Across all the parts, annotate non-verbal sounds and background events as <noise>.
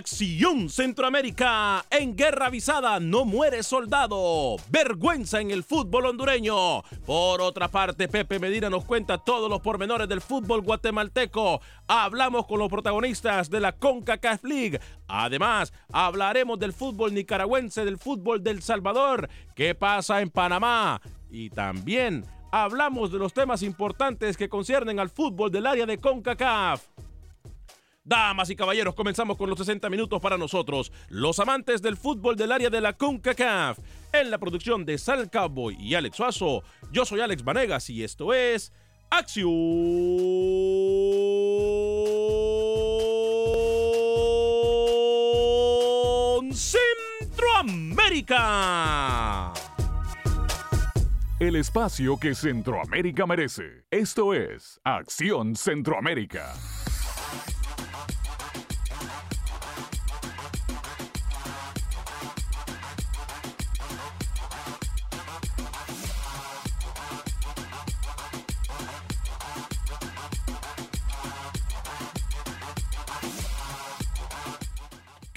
Acción Centroamérica, en Guerra Avisada no muere soldado, vergüenza en el fútbol hondureño. Por otra parte, Pepe Medina nos cuenta todos los pormenores del fútbol guatemalteco. Hablamos con los protagonistas de la CONCACAF League. Además, hablaremos del fútbol nicaragüense, del fútbol del Salvador, qué pasa en Panamá y también hablamos de los temas importantes que conciernen al fútbol del área de CONCACAF. Damas y caballeros, comenzamos con los 60 minutos para nosotros, los amantes del fútbol del área de la CONCACAF. En la producción de Sal Cowboy y Alex Suazo, yo soy Alex Vanegas y esto es Acción Centroamérica. El espacio que Centroamérica merece. Esto es Acción Centroamérica.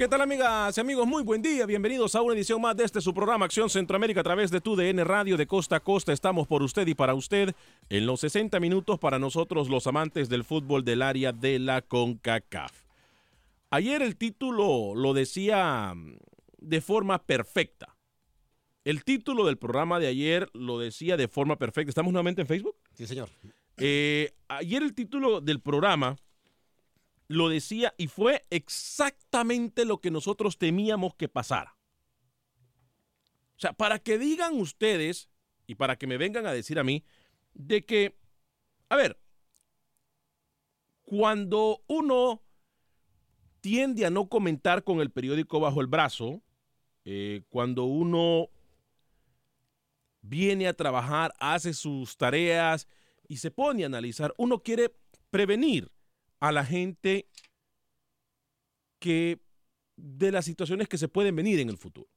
¿Qué tal amigas y amigos? Muy buen día, bienvenidos a una edición más de este su programa Acción Centroamérica a través de tu DN Radio de Costa a Costa. Estamos por usted y para usted en los 60 minutos para nosotros los amantes del fútbol del área de la CONCACAF. Ayer el título lo decía mm, de forma perfecta. El título del programa de ayer lo decía de forma perfecta. ¿Estamos nuevamente en Facebook? Sí, señor. Eh, ayer el título del programa lo decía y fue exactamente lo que nosotros temíamos que pasara. O sea, para que digan ustedes y para que me vengan a decir a mí de que, a ver, cuando uno tiende a no comentar con el periódico bajo el brazo, eh, cuando uno viene a trabajar, hace sus tareas y se pone a analizar, uno quiere prevenir a la gente que de las situaciones que se pueden venir en el futuro.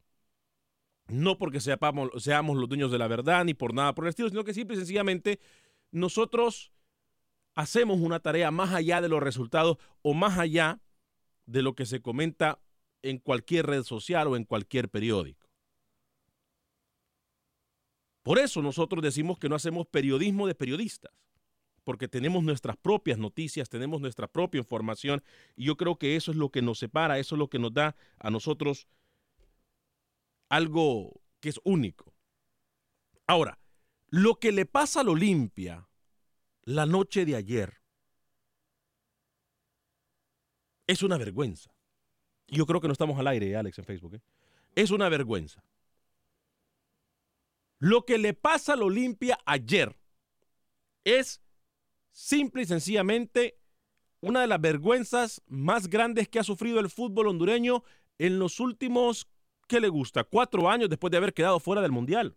No porque seamos, seamos los dueños de la verdad ni por nada por el estilo, sino que simple y sencillamente nosotros hacemos una tarea más allá de los resultados o más allá de lo que se comenta en cualquier red social o en cualquier periódico. Por eso nosotros decimos que no hacemos periodismo de periodistas, porque tenemos nuestras propias noticias, tenemos nuestra propia información, y yo creo que eso es lo que nos separa, eso es lo que nos da a nosotros algo que es único. Ahora, lo que le pasa al Olimpia la noche de ayer es una vergüenza. Yo creo que no estamos al aire, Alex, en Facebook. ¿eh? Es una vergüenza. Lo que le pasa al Olimpia ayer es simple y sencillamente una de las vergüenzas más grandes que ha sufrido el fútbol hondureño en los últimos, ¿qué le gusta? Cuatro años después de haber quedado fuera del Mundial.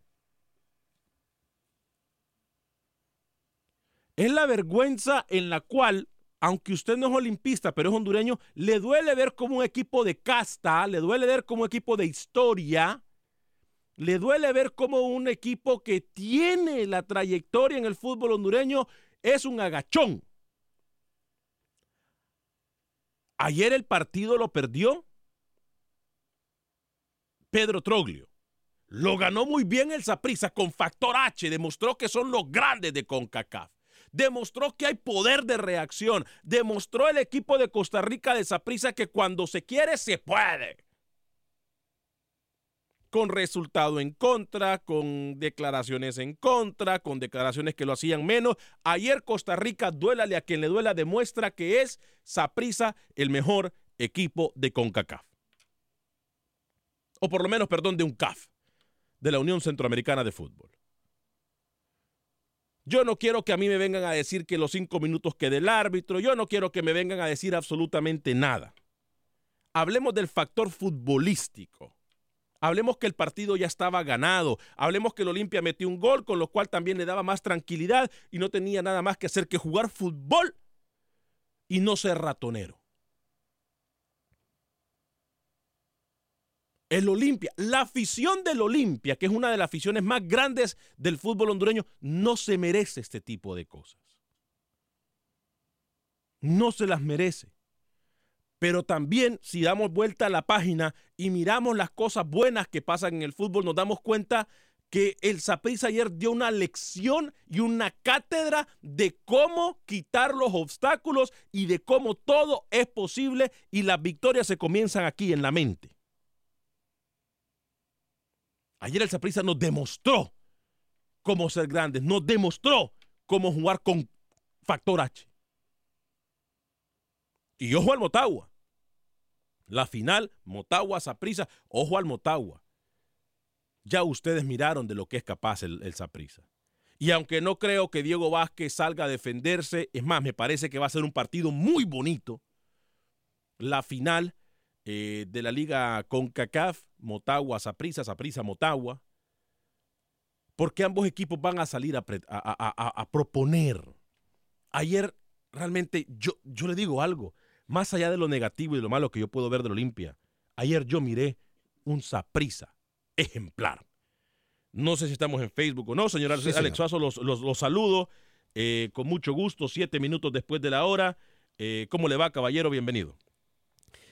Es la vergüenza en la cual, aunque usted no es olimpista, pero es hondureño, le duele ver como un equipo de casta, le duele ver como un equipo de historia, le duele ver como un equipo que tiene la trayectoria en el fútbol hondureño es un agachón. Ayer el partido lo perdió Pedro Troglio. Lo ganó muy bien el Saprissa con factor H, demostró que son los grandes de CONCACAF demostró que hay poder de reacción, demostró el equipo de Costa Rica de Saprissa que cuando se quiere se puede. Con resultado en contra, con declaraciones en contra, con declaraciones que lo hacían menos. Ayer Costa Rica, duélale a quien le duela, demuestra que es Saprissa el mejor equipo de CONCACAF. O por lo menos, perdón, de un CAF, de la Unión Centroamericana de Fútbol. Yo no quiero que a mí me vengan a decir que los cinco minutos que del árbitro, yo no quiero que me vengan a decir absolutamente nada. Hablemos del factor futbolístico. Hablemos que el partido ya estaba ganado. Hablemos que el Olimpia metió un gol, con lo cual también le daba más tranquilidad y no tenía nada más que hacer que jugar fútbol y no ser ratonero. El Olimpia, la afición del Olimpia, que es una de las aficiones más grandes del fútbol hondureño, no se merece este tipo de cosas. No se las merece. Pero también si damos vuelta a la página y miramos las cosas buenas que pasan en el fútbol, nos damos cuenta que el Saprissa ayer dio una lección y una cátedra de cómo quitar los obstáculos y de cómo todo es posible y las victorias se comienzan aquí en la mente. Ayer el Saprissa nos demostró cómo ser grandes, nos demostró cómo jugar con factor H. Y ojo al Motagua. La final, Motagua, Saprissa, ojo al Motagua. Ya ustedes miraron de lo que es capaz el, Saprissa. Y aunque no creo que Diego Vázquez salga a defenderse, es más, me parece que va a ser un partido muy bonito. La final eh, de la liga CONCACAF, Motagua, Saprisa, Saprisa, Motagua, porque ambos equipos van a salir a, a, proponer. Ayer realmente yo, yo le digo algo, más allá de lo negativo y lo malo que yo puedo ver del Olimpia, ayer yo miré un Saprisa ejemplar. No sé si estamos en Facebook o no, señor Alex Suazo, los, saludo eh, con mucho gusto, siete minutos después de la hora. Eh, ¿Cómo le va, caballero? Bienvenido.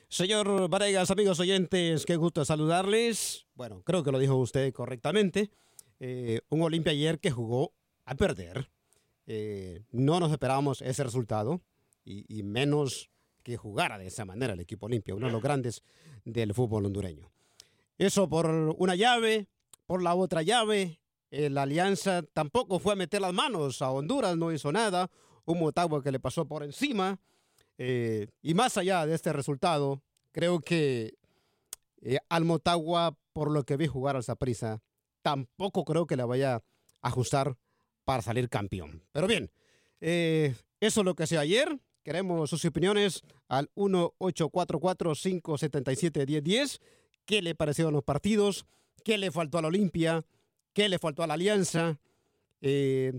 Señor Varegas, amigos oyentes, qué gusto saludarles. Bueno, creo que lo dijo usted correctamente. Eh, un Olimpia ayer que jugó a perder. No nos esperábamos ese resultado y, menos que jugara de esa manera el equipo Olimpia, uno de los grandes del fútbol hondureño. Eso por una llave, por la otra llave. Eh, la alianza tampoco fue a meter las manos a Honduras, no hizo nada. Un Motagua que le pasó por encima. Eh, y más allá de este resultado, creo que eh, al Motagua, por lo que vi jugar al Zaprisa, tampoco creo que le vaya a ajustar para salir campeón. Pero bien, eh, eso es lo que sea ayer. Queremos sus opiniones al 1844-577-1010. ¿Qué le parecieron los partidos? ¿Qué le faltó a la Olimpia? ¿Qué le faltó a la Alianza? ¿Qué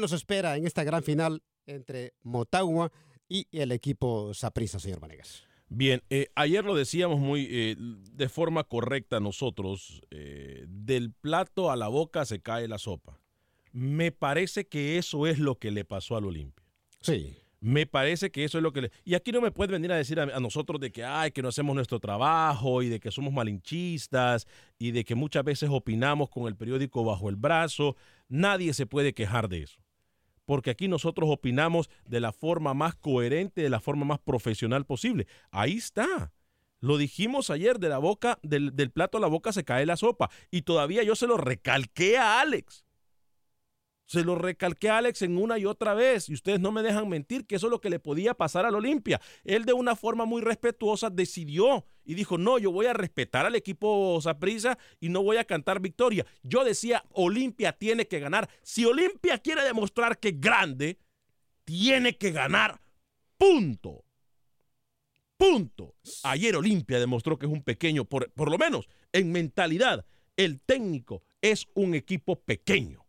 nos espera en esta gran final entre Motagua y el equipo Saprissa, señor Vanegas. Bien, eh, ayer lo decíamos muy eh, de forma correcta nosotros, eh, del plato a la boca se cae la sopa. Me parece que eso es lo que le pasó al Olimpia. Sí. Me parece que eso es lo que... Le... Y aquí no me puede venir a decir a, a, nosotros de que, ay, que no hacemos nuestro trabajo y de que somos malinchistas y de que muchas veces opinamos con el periódico bajo el brazo. Nadie se puede quejar de eso. Porque aquí nosotros opinamos de la forma más coherente, de la forma más profesional posible. Ahí está. Lo dijimos ayer, de la boca, del, del plato a la boca se cae la sopa. Y todavía yo se lo recalqué a Alex. Se lo recalqué a Alex en una y otra vez y ustedes no me dejan mentir que eso es lo que le podía pasar al Olimpia. Él de una forma muy respetuosa decidió y dijo, no, yo voy a respetar al equipo Saprissa y no voy a cantar victoria. Yo decía, Olimpia tiene que ganar. Si Olimpia quiere demostrar que es grande, tiene que ganar. Punto. Punto. Ayer Olimpia demostró que es un pequeño, por, por lo menos en mentalidad, el técnico es un equipo pequeño.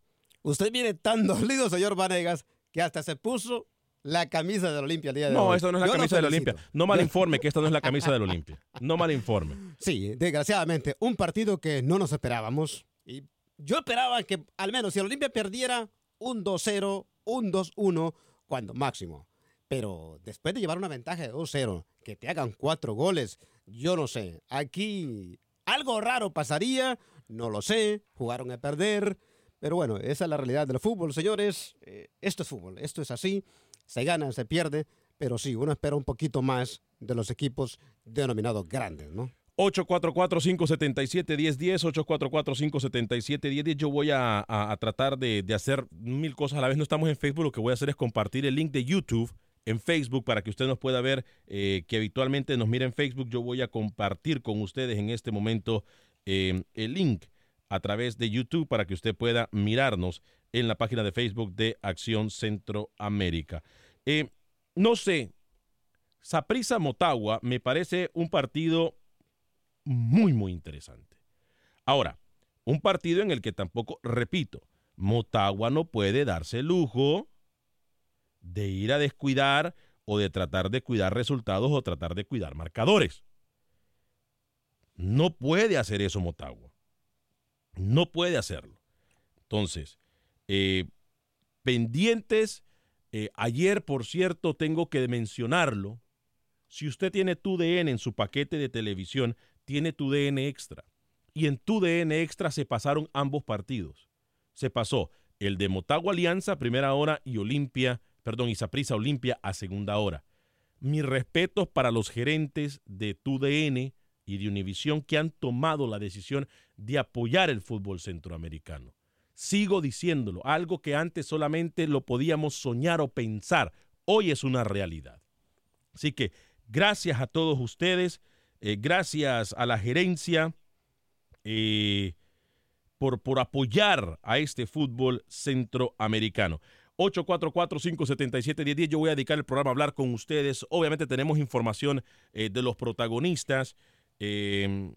Usted viene tan <laughs> dolido, señor Vanegas, que hasta se puso la camisa del Olimpia el día de no, hoy. No, esta no es la Yo camisa lo del felicito. Olimpia. No malinforme <laughs> que esta no es la camisa del Olimpia. No malinforme. Sí, desgraciadamente, un partido que no nos esperábamos. Y yo esperaba que al menos si el Olimpia perdiera un 2-0, un 2-1, cuando máximo. Pero después de llevar una ventaja de 2-0, que te hagan cuatro goles, yo no sé. Aquí algo raro pasaría, no lo sé. Jugaron a perder. Pero bueno, esa es la realidad del fútbol, señores. Eh, esto es fútbol, esto es así. Se gana, se pierde. Pero sí, uno espera un poquito más de los equipos denominados grandes, ¿no? 844-577-1010, 844-577-1010. Yo voy a, tratar de, de, hacer mil cosas a la vez. No estamos en Facebook, lo que voy a hacer es compartir el link de YouTube en Facebook para que usted nos pueda ver, eh, que habitualmente nos mira en Facebook. Yo voy a compartir con ustedes en este momento eh, el link a través de YouTube para que usted pueda mirarnos en la página de Facebook de Acción Centroamérica. Eh, no sé, Saprisa Motagua me parece un partido muy, muy interesante. Ahora, un partido en el que tampoco, repito, Motagua no puede darse el lujo de ir a descuidar o de tratar de cuidar resultados o tratar de cuidar marcadores. No puede hacer eso Motagua. No puede hacerlo. Entonces, eh, pendientes, eh, ayer, por cierto, tengo que mencionarlo. Si usted tiene tu DN en su paquete de televisión, tiene tu DN extra. Y en tu DN extra se pasaron ambos partidos. Se pasó el de Motagua Alianza, primera hora, y Olimpia, perdón, y Saprissa Olimpia a segunda hora. Mis respetos para los gerentes de tu DN y de Univisión que han tomado la decisión de apoyar el fútbol centroamericano. Sigo diciéndolo, algo que antes solamente lo podíamos soñar o pensar, hoy es una realidad. Así que gracias a todos ustedes, eh, gracias a la gerencia eh, por, por apoyar a este fútbol centroamericano. 844-577-1010. Yo voy a dedicar el programa a hablar con ustedes. Obviamente tenemos información eh, de los protagonistas, eh,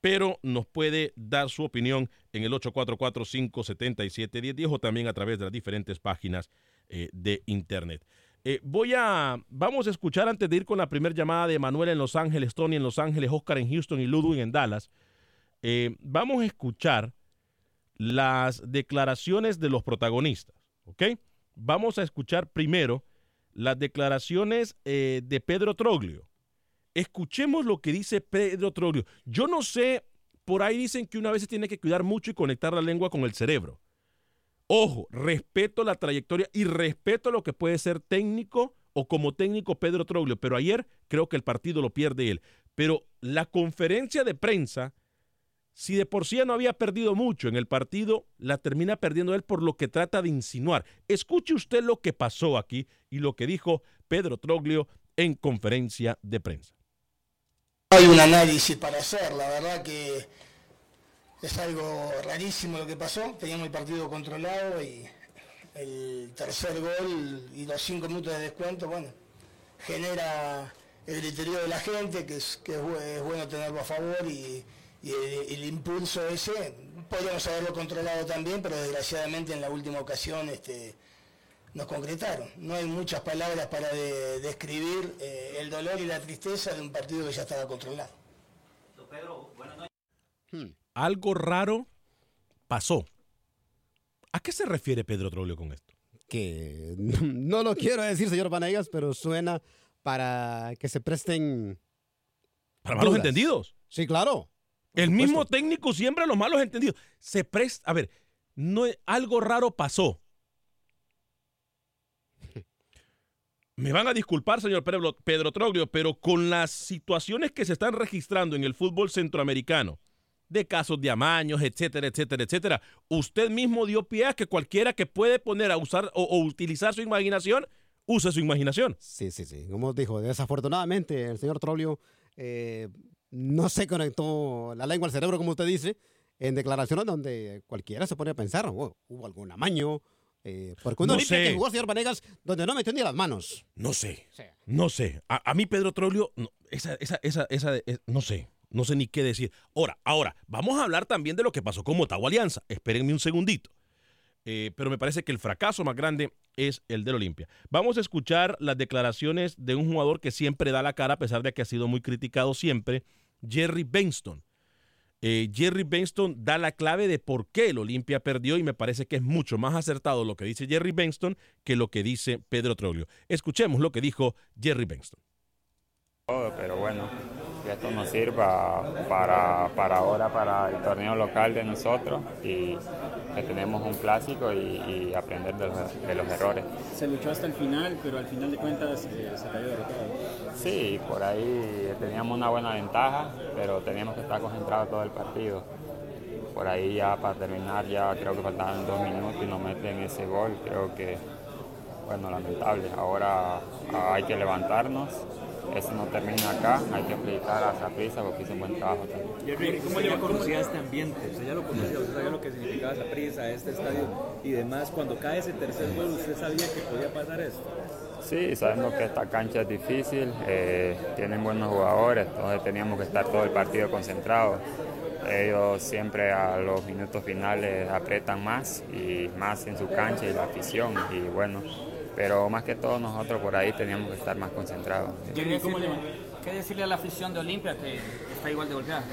pero nos puede dar su opinión en el 844-577-1010 o también a través de las diferentes páginas eh, de internet. Eh, voy a, vamos a escuchar antes de ir con la primera llamada de Manuel en Los Ángeles, Tony en Los Ángeles, Oscar en Houston y Ludwig en Dallas. Eh, vamos a escuchar las declaraciones de los protagonistas, ¿ok? Vamos a escuchar primero las declaraciones de Pedro Troglio. Escuchemos lo que dice Pedro Troglio. Yo no sé, por ahí dicen que una vez se tiene que cuidar mucho y conectar la lengua con el cerebro. Ojo, respeto la trayectoria y respeto lo que puede ser técnico o como técnico Pedro Troglio, pero ayer creo que el partido lo pierde él. Pero la conferencia de prensa, si de por sí no había perdido mucho en el partido, la termina perdiendo él por lo que trata de insinuar. Escuche usted lo que pasó aquí y lo que dijo Pedro Troglio en conferencia de prensa. Hay un análisis para hacer, la verdad que es algo rarísimo lo que pasó. Teníamos el partido controlado y el tercer gol y los cinco minutos de descuento, bueno, genera el griterío de la gente, que es, bueno tenerlo a favor y, y el, el, impulso ese, podríamos haberlo controlado también, pero desgraciadamente en la última ocasión este, nos concretaron. No hay muchas palabras para de, describir eh, el dolor y la tristeza de un partido que ya estaba controlado. Pedro, buenas noches. Hmm algo raro pasó. ¿A qué se refiere Pedro Troglio con esto? que no lo quiero decir, señor Vanegas, pero suena para que se presten. Para malos dudas. entendidos. Sí, claro. El mismo técnico siembra los malos entendidos. Se presta. A ver, no, algo raro pasó. Me van a disculpar, señor Pedro, Pedro Troglio, pero con las situaciones que se están registrando en el fútbol centroamericano, de casos de amaños, etcétera, etcétera, etcétera, usted mismo dio pie a que cualquiera que puede poner a usar o, utilizar su imaginación, use su imaginación. Sí, sí, sí. Como dijo, desafortunadamente el señor Trollio eh, no se conectó la lengua al cerebro, como usted dice, en declaraciones donde cualquiera se pone a pensar, "Oh, hubo algún amaño. Eh, porque uno No Olimpia sé. que jugó el señor Vanegas donde no metió ni las manos. No sé. No sé. A, a mí, Pedro Troglio, no, esa, esa, esa, esa, no sé. No sé ni qué decir. Ahora, ahora, vamos a hablar también de lo que pasó con Motagua Alianza. Espérenme un segundito. Eh, pero me parece que el fracaso más grande es el del Olimpia. Vamos a escuchar las declaraciones de un jugador que siempre da la cara, a pesar de que ha sido muy criticado siempre, Jerry Benston. Eh, Jerry Benston da la clave de por qué el Olimpia perdió y me parece que es mucho más acertado lo que dice Jerry Benston que lo que dice Pedro Troglio. Escuchemos lo que dijo Jerry Benston. todo, pero bueno, que esto nos sirva para, para ahora, para el torneo local de nosotros y que tenemos un clásico y, y aprender de los, de los errores. Se luchó hasta el final, pero al final de cuentas eh, se cayó derrotado. Sí, por ahí teníamos una buena ventaja, pero teníamos que estar concentrados todo el partido. Por ahí ya para terminar, ya creo que faltaban dos minutos y nos meten ese gol, creo que, bueno, lamentable. Ahora ah, hay que levantarnos, eso no termina acá, hay que felicitar a Zaprisa porque hizo un buen trabajo también. ¿cómo ya conocía este ambiente? Usted ya lo conocía, usted sabía lo que significaba esa prisa, este estadio y demás. Cuando cae ese tercer gol, ¿usted sabía que podía pasar esto? Sí, sabemos que esta cancha es difícil, eh, tienen buenos jugadores, entonces teníamos que estar todo el partido concentrados. Ellos siempre a los minutos finales apretan más y más en su cancha y la afición y bueno, pero más que todo nosotros por ahí teníamos que estar más concentrados. ¿Qué decirle, qué decirle a la afición de Olimpia que está igual de golpeada?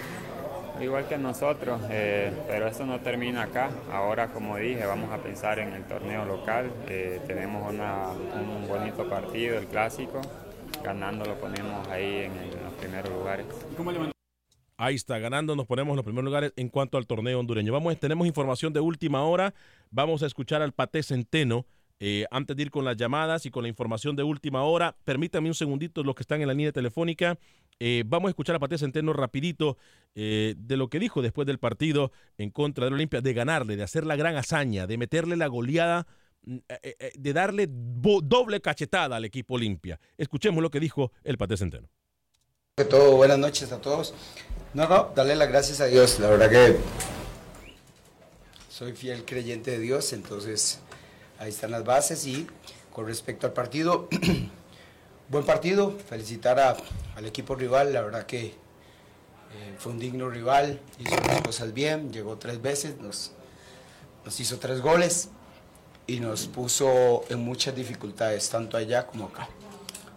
Igual que nosotros, eh, pero eso no termina acá. Ahora, como dije, vamos a pensar en el torneo local. Eh, tenemos una- un bonito partido, el clásico. Ganando lo ponemos ahí en, el- en los primeros lugares. Ahí está, ganando, nos ponemos en los primeros lugares en cuanto al torneo hondureño. Vamos, tenemos información de última hora. Vamos a escuchar al Pate Centeno. Eh, antes de ir con las llamadas y con la información de última hora, permítanme un segundito los que están en la línea telefónica. Eh, vamos a escuchar a Pate Centeno rapidito eh, de lo que dijo después del partido en contra del Olimpia, de ganarle, de hacer la gran hazaña, de meterle la goleada, mm, de darle doble cachetada al equipo Olimpia. Escuchemos lo que dijo el Pate Centeno. buenas noches a todos. No, no, darle las gracias a Dios. La verdad que soy fiel creyente de Dios, entonces ahí están las bases. Y con respecto al partido, <clears throat> buen partido. Felicitar a- al equipo rival, la verdad que eh, fue un digno rival, hizo las cosas bien, llegó tres veces, nos, nos hizo tres goles y nos puso en muchas dificultades, tanto allá como acá.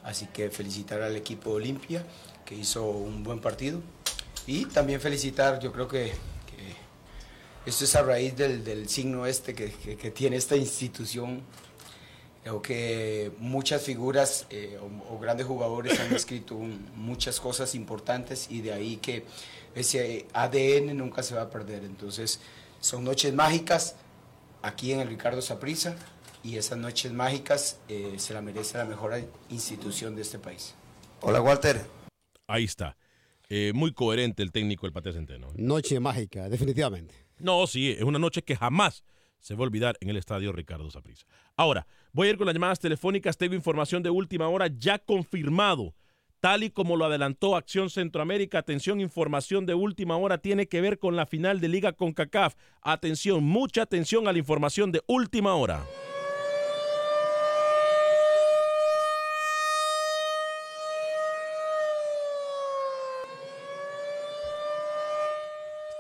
Así que felicitar al equipo Olimpia, que hizo un buen partido. Y también felicitar, yo creo que, esto es a raíz del, del signo este que, que- que tiene esta institución. Creo que muchas figuras eh, o, o grandes jugadores han escrito un- muchas cosas importantes y de ahí que ese ADN nunca se va a perder. Entonces, son noches mágicas aquí en el Ricardo Saprissa y esas noches mágicas eh, se la merece la mejor institución de este país. Hola Walter. Ahí está. Eh, muy coherente el técnico del Pate Centeno. Noche mágica, definitivamente. No, sí, es una noche que jamás se va a olvidar en el estadio Ricardo Saprissa. Ahora, voy a ir con las llamadas telefónicas. Tengo información de última hora ya confirmado. Tal y como lo adelantó Acción Centroamérica, atención, información de última hora tiene que ver con la final de Liga con CACAF. Atención, mucha atención a la información de última hora.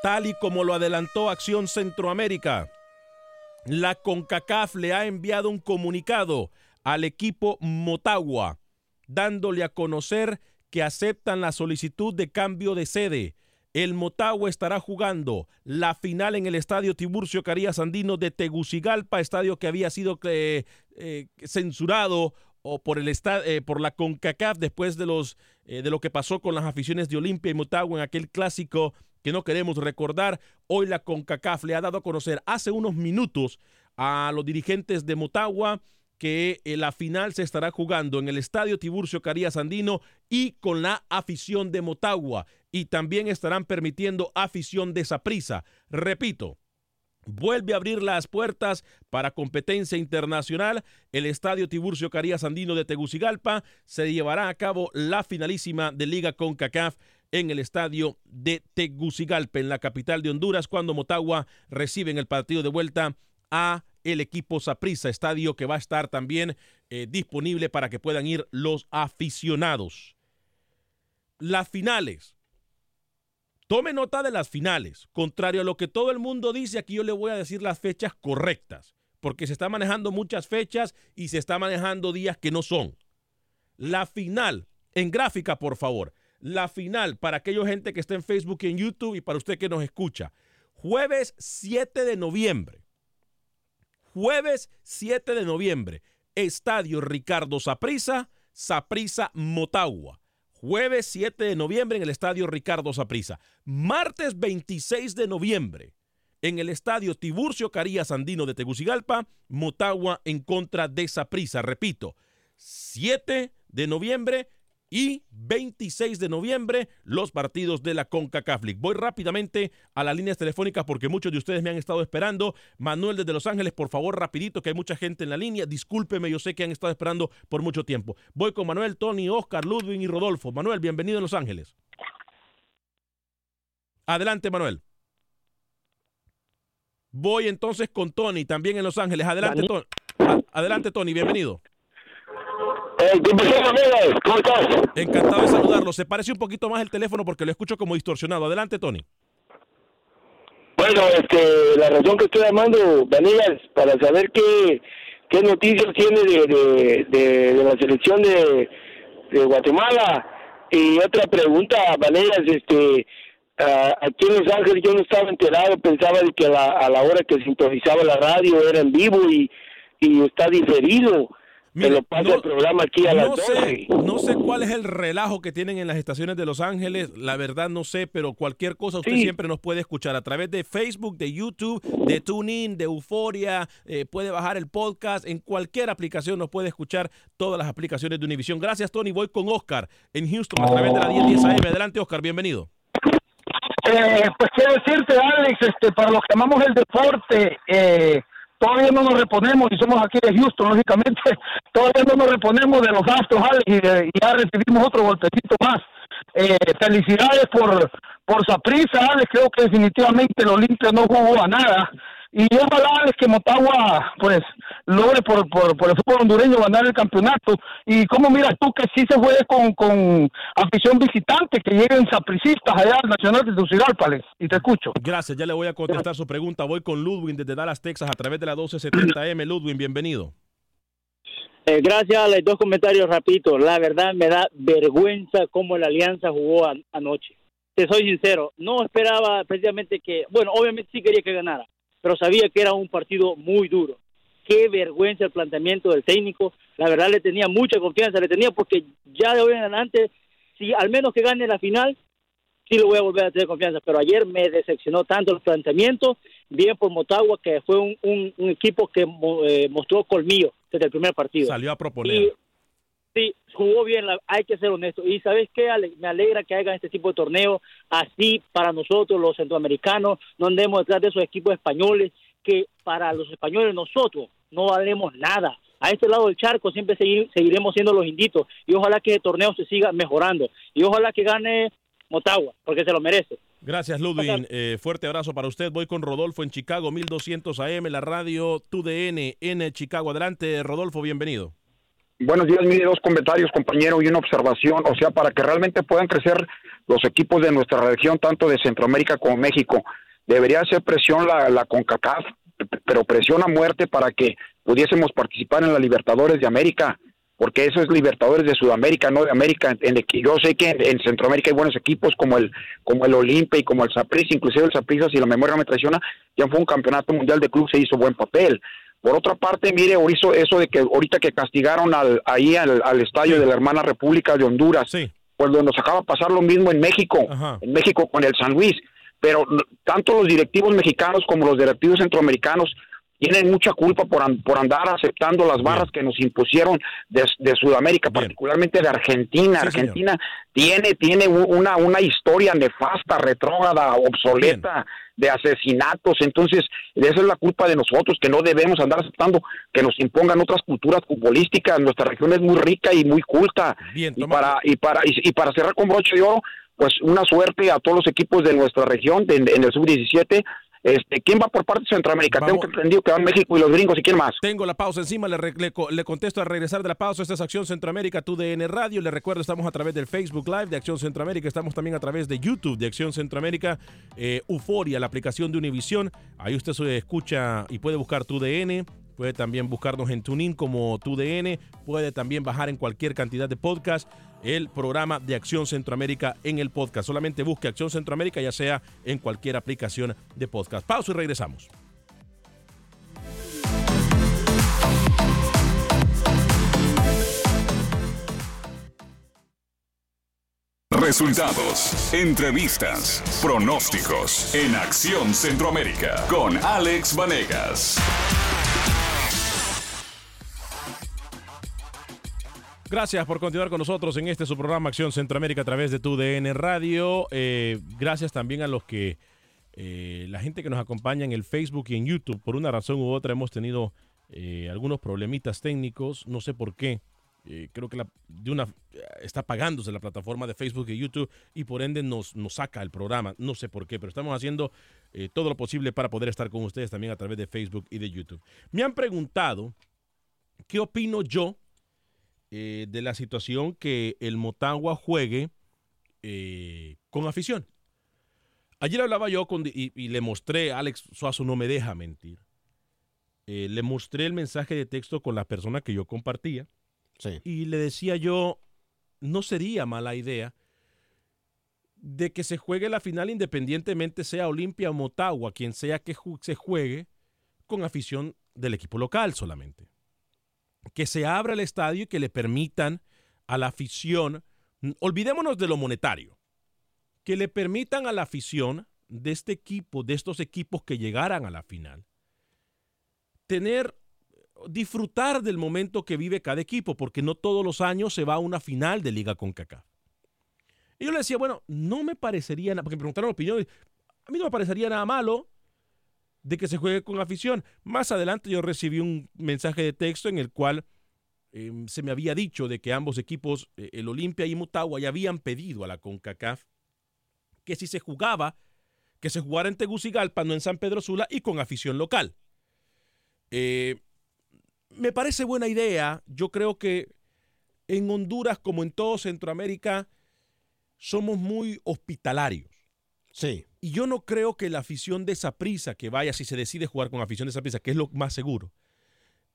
Tal y como lo adelantó Acción Centroamérica, la CONCACAF le ha enviado un comunicado al equipo Motagua, dándole a conocer que aceptan la solicitud de cambio de sede. el Motagua estará jugando la final en el estadio Tiburcio Carías Andino de Tegucigalpa, estadio que había sido eh, eh, censurado o por, el eh, por la CONCACAF después de, los, de lo que pasó con las aficiones de Olimpia y Motagua en aquel clásico que no queremos recordar. Hoy la CONCACAF le ha dado a conocer hace unos minutos a los dirigentes de Motagua que la final se estará jugando en el Estadio Tiburcio Carías Andino y con la afición de Motagua. Y también estarán permitiendo afición de Saprisa. Repito, vuelve a abrir las puertas para competencia internacional. El Estadio Tiburcio Carías Andino de Tegucigalpa se llevará a cabo la finalísima de Liga CONCACAF en el estadio de Tegucigalpa, en la capital de Honduras, cuando Motagua recibe en el partido de vuelta a el equipo Saprissa, estadio que va a estar también eh, disponible para que puedan ir los aficionados. Las finales. Tome nota de las finales. Contrario a lo que todo el mundo dice, aquí yo le voy a decir las fechas correctas, porque se está manejando muchas fechas y se está manejando días que no son. La final, en gráfica, por favor. La final para aquella gente que está en Facebook y en YouTube y para usted que nos escucha. Jueves 7 de noviembre jueves 7 de noviembre, Estadio Ricardo Saprisa, Saprisa Motagua. Jueves 7 de noviembre en el Estadio Ricardo Saprisa. Martes 26 de noviembre en el Estadio Tiburcio Carías Andino de Tegucigalpa, Motagua en contra de Saprisa. Repito, 7 de noviembre, y 26 de noviembre los partidos de la CONCACAF League. Voy rápidamente a las líneas telefónicas porque muchos de ustedes me han estado esperando. Manuel desde Los Ángeles, por favor, rapidito que hay mucha gente en la línea. Discúlpeme, yo sé que han estado esperando por mucho tiempo. Voy con Manuel, Tony, Oscar, Ludwig y Rodolfo. Manuel, bienvenido en Los Ángeles. Adelante, Manuel. Voy entonces con Tony, también en Los Ángeles. Adelante, Tony. Adelante, Tony, bienvenido. Eh, ¿Cómo estás? Encantado de saludarlo. Se parece un poquito más el teléfono porque lo escucho como distorsionado. Adelante, Tony. Bueno, este, la razón que estoy llamando, Daniel, para saber qué, qué noticias tiene de, de, la selección de, de, Guatemala. Y otra pregunta, Vanegas, este, aquí en Los Ángeles yo no estaba enterado, pensaba de que a la, a la hora que sintonizaba la radio era en vivo y, y está diferido no, el programa aquí a las sé, No sé cuál es el relajo que tienen en las estaciones de Los Ángeles, la verdad no sé, pero cualquier cosa usted siempre nos puede escuchar a través de Facebook, de YouTube, de TuneIn, de Euforia, eh, puede bajar el podcast, en cualquier aplicación nos puede escuchar todas las aplicaciones de Univision. Gracias Tony, voy con Oscar en Houston a través de la 1010 AM. Adelante Oscar, bienvenido. Eh, pues quiero decirte Alex, este, para los que amamos el deporte, eh, todavía no nos reponemos y somos aquí de Houston, lógicamente, <laughs> todavía no nos reponemos de los Astros, y, ya recibimos otro golpecito más. Eh, felicidades por por prisa, Alex, creo que definitivamente el Olimpia no jugó a nada y ojalá es que Motagua pues logre por, por, por el fútbol hondureño ganar el campeonato. Y cómo miras tú que sí se juegue con, con afición visitante que lleguen sapricistas allá al Nacional de Tegucigalpa y te escucho. Gracias ya le voy a contestar su pregunta. Voy con Ludwig desde Dallas Texas a través de la 1270M Ludwig bienvenido. Eh, gracias a los dos comentarios rapidito. La verdad me da vergüenza cómo la Alianza jugó anoche. Te soy sincero no esperaba precisamente que bueno obviamente sí quería que ganara pero sabía que era un partido muy duro. Qué vergüenza el planteamiento del técnico. La verdad le tenía mucha confianza, le tenía porque ya de hoy en adelante, si al menos que gane la final, sí lo voy a volver a tener confianza. Pero ayer me decepcionó tanto el planteamiento, bien por Motagua, que fue un, equipo que eh, mostró colmillo desde el primer partido. Salió a proponer. Sí, jugó bien, hay que ser honesto. Y sabes qué, me alegra que hagan este tipo de torneo así para nosotros, los centroamericanos, no andemos detrás de esos equipos españoles que para los españoles nosotros no valemos nada. A este lado del charco siempre seguiremos siendo los inditos y ojalá que el torneo se siga mejorando y ojalá que gane Motagua, porque se lo merece. Gracias, Ludwig. Eh, fuerte abrazo para usted. Voy con Rodolfo en Chicago, 1200 AM, la radio TUDN en Chicago. Adelante, Rodolfo, bienvenido. Buenos días, mis dos comentarios, compañero, y una observación, o sea, para que realmente puedan crecer los equipos de nuestra región, tanto de Centroamérica como México, debería hacer presión la, la CONCACAF, pero presión a muerte para que pudiésemos participar en la Libertadores de América. porque eso es Libertadores de Sudamérica, no de América. En el que yo sé que en, en Centroamérica hay buenos equipos como el como el Olimpia y como el Saprissa, inclusive el Saprissa, si la memoria no me traiciona, ya fue un campeonato mundial de club, se hizo buen papel. Por otra parte, mire, hizo eso de que ahorita que castigaron al, ahí al, al estadio de la hermana República de Honduras, pues nos acaba de pasar lo mismo en México, en México con el San Luis. Pero tanto los directivos mexicanos como los directivos centroamericanos tienen mucha culpa por, an- por andar aceptando las barras que nos impusieron de, de Sudamérica, particularmente de Argentina. Argentina tiene, tiene una, una historia nefasta, retrógrada, obsoleta de asesinatos. Entonces, esa es la culpa de nosotros, que no debemos andar aceptando que nos impongan otras culturas futbolísticas. Nuestra región es muy rica y muy culta. Bien, y, para, y, para, y, y para cerrar con broche de oro, pues una suerte a todos los equipos de nuestra región, de- en el sub-17. Este, ¿Quién va por parte de Centroamérica? Tengo que entendido que van México y los gringos, ¿y quién más? Tengo la pausa encima, le, le le contesto al regresar de la pausa. Esta es Acción Centroamérica, tu DN Radio. Le recuerdo, estamos a través del Facebook Live de Acción Centroamérica. Estamos también a través de YouTube de Acción Centroamérica. Eh, Euforia, la aplicación de Univisión. Ahí usted se escucha y puede buscar tu DN. Puede también buscarnos en TuneIn como tu DN. Puede también bajar en cualquier cantidad de podcast el programa de Acción Centroamérica en el podcast. Solamente busque Acción Centroamérica, ya sea en cualquier aplicación de podcast. Pausa y regresamos. Resultados, entrevistas, pronósticos en Acción Centroamérica con Alex Vanegas. Gracias por continuar con nosotros en este su programa Acción Centroamérica a través de tu DN Radio. Eh, gracias también a los que, eh, la gente que nos acompaña en el Facebook y en YouTube. Por una razón u otra hemos tenido eh, algunos problemitas técnicos, no sé por qué. Creo que de una, está pagándose la plataforma de Facebook y YouTube y por ende nos, nos saca el programa. No sé por qué, pero estamos haciendo todo lo posible para poder estar con ustedes también a través de Facebook y de YouTube. Me han preguntado qué opino yo eh, de la situación que el Motagua juegue eh, con afición. Ayer hablaba yo con, y, y le mostré, Alex Suazo no me deja mentir, Eh, le mostré el mensaje de texto con la persona que yo compartía y le decía yo, no sería mala idea de que se juegue la final independientemente sea Olimpia o Motagua, quien sea que se juegue, con afición del equipo local solamente que se abra el estadio y que le permitan a la afición, olvidémonos de lo monetario, que le permitan a la afición de este equipo, de estos equipos que llegaran a la final, tener, disfrutar del momento que vive cada equipo, porque no todos los años se va a una final de Liga con CACAF. Y yo le decía, bueno, no me parecería, porque me preguntaron opinión, a mí no me parecería nada malo de que se juegue con afición. Más adelante yo recibí un mensaje de texto en el cual eh, se me había dicho de que ambos equipos, eh, el Olimpia y Motagua, ya habían pedido a la CONCACAF que si se jugaba, que se jugara en Tegucigalpa, no en San Pedro Sula y con afición local. Eh, me parece buena idea. Yo creo que en Honduras, como en todo Centroamérica, somos muy hospitalarios. Sí. Y yo no creo que la afición de esa prisa que vaya, si se decide jugar con afición de esa prisa, que es lo más seguro,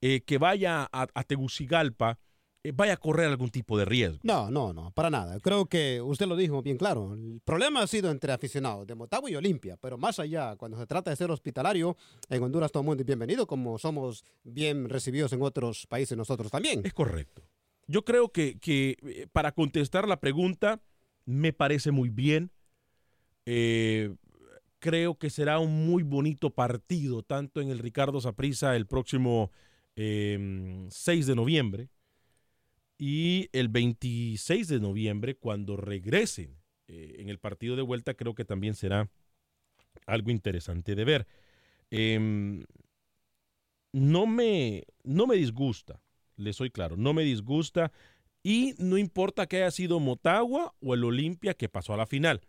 eh, que vaya a, a Tegucigalpa, eh, vaya a correr algún tipo de riesgo. No, no, no, para nada. Creo que usted lo dijo bien claro. El problema ha sido entre aficionados de Motagua y Olimpia, pero más allá, cuando se trata de ser hospitalario, en Honduras todo el mundo es bienvenido, como somos bien recibidos en otros países nosotros también. Es correcto. Yo creo que, que, eh, para contestar la pregunta, me parece muy bien. Eh, creo que será un muy bonito partido, tanto en el Ricardo Saprissa el próximo eh, 6 de noviembre y el 26 de noviembre, cuando regresen eh, en el partido de vuelta, creo que también será algo interesante de ver. Em, no, me, no me disgusta, le soy claro, no me disgusta y no importa que haya sido Motagua o el Olimpia que pasó a la final.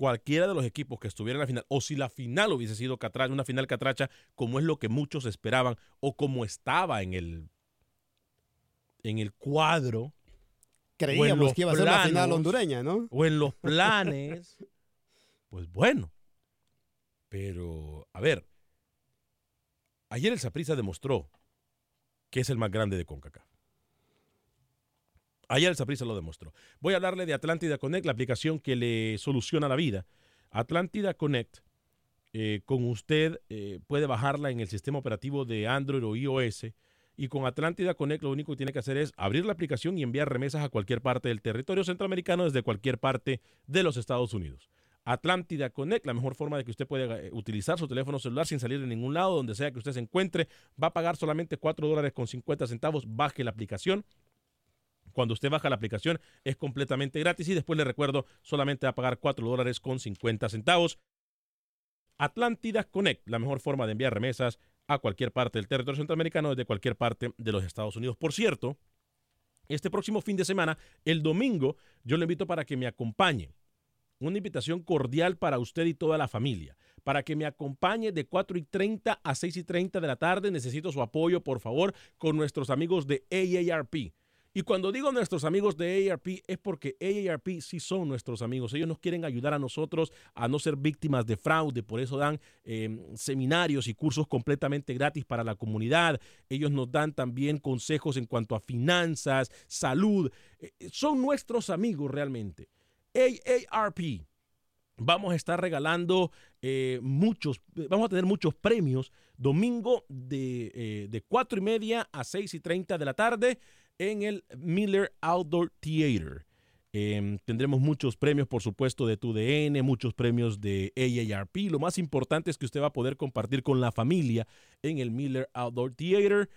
Cualquiera de los equipos que estuviera en la final, o si la final hubiese sido catracha, una final catracha, como es lo que muchos esperaban, o como estaba en el, en el cuadro. Creíamos que iba a ser una final hondureña, ¿no? O en los <laughs> planes. pues bueno. Pero, a ver, ayer el Saprissa demostró que es el más grande de CONCACAF. Ayer el Saprissa lo demostró. Voy a hablarle de Atlántida Connect, la aplicación que le soluciona la vida. Atlántida Connect, eh, con usted eh, puede bajarla en el sistema operativo de Android o iOS. Y con Atlántida Connect lo único que tiene que hacer es abrir la aplicación y enviar remesas a cualquier parte del territorio centroamericano desde cualquier parte de los Estados Unidos. Atlántida Connect, la mejor forma de que usted pueda eh, utilizar su teléfono celular sin salir de ningún lado, donde sea que usted se encuentre, va a pagar solamente 4 dólares con 50 centavos. Baje la aplicación. Cuando usted baja la aplicación es completamente gratis y después le recuerdo, solamente va a pagar 4 dólares con 50 centavos. Atlántida Connect, la mejor forma de enviar remesas a cualquier parte del territorio centroamericano desde cualquier parte de los Estados Unidos. Por cierto, este próximo fin de semana, el domingo, yo le invito para que me acompañe. Una invitación cordial para usted y toda la familia. Para que me acompañe de 4 y 30 a 6 y 30 de la tarde. Necesito su apoyo, por favor, con nuestros amigos de AARP. Y cuando digo nuestros amigos de AARP es porque AARP sí son nuestros amigos. Ellos nos quieren ayudar a nosotros a no ser víctimas de fraude. Por eso dan eh, seminarios y cursos completamente gratis para la comunidad. Ellos nos dan también consejos en cuanto a finanzas, salud. Eh, son nuestros amigos realmente. AARP. Vamos a estar regalando eh, muchos, vamos a tener muchos premios domingo de, eh, de 4 y media a 6 y 30 de la tarde en el Miller Outdoor Theater. Em, tendremos muchos premios, por supuesto, de TUDN, muchos premios de AARP. Lo más importante es que usted va a poder compartir con la familia en el Miller Outdoor Theater,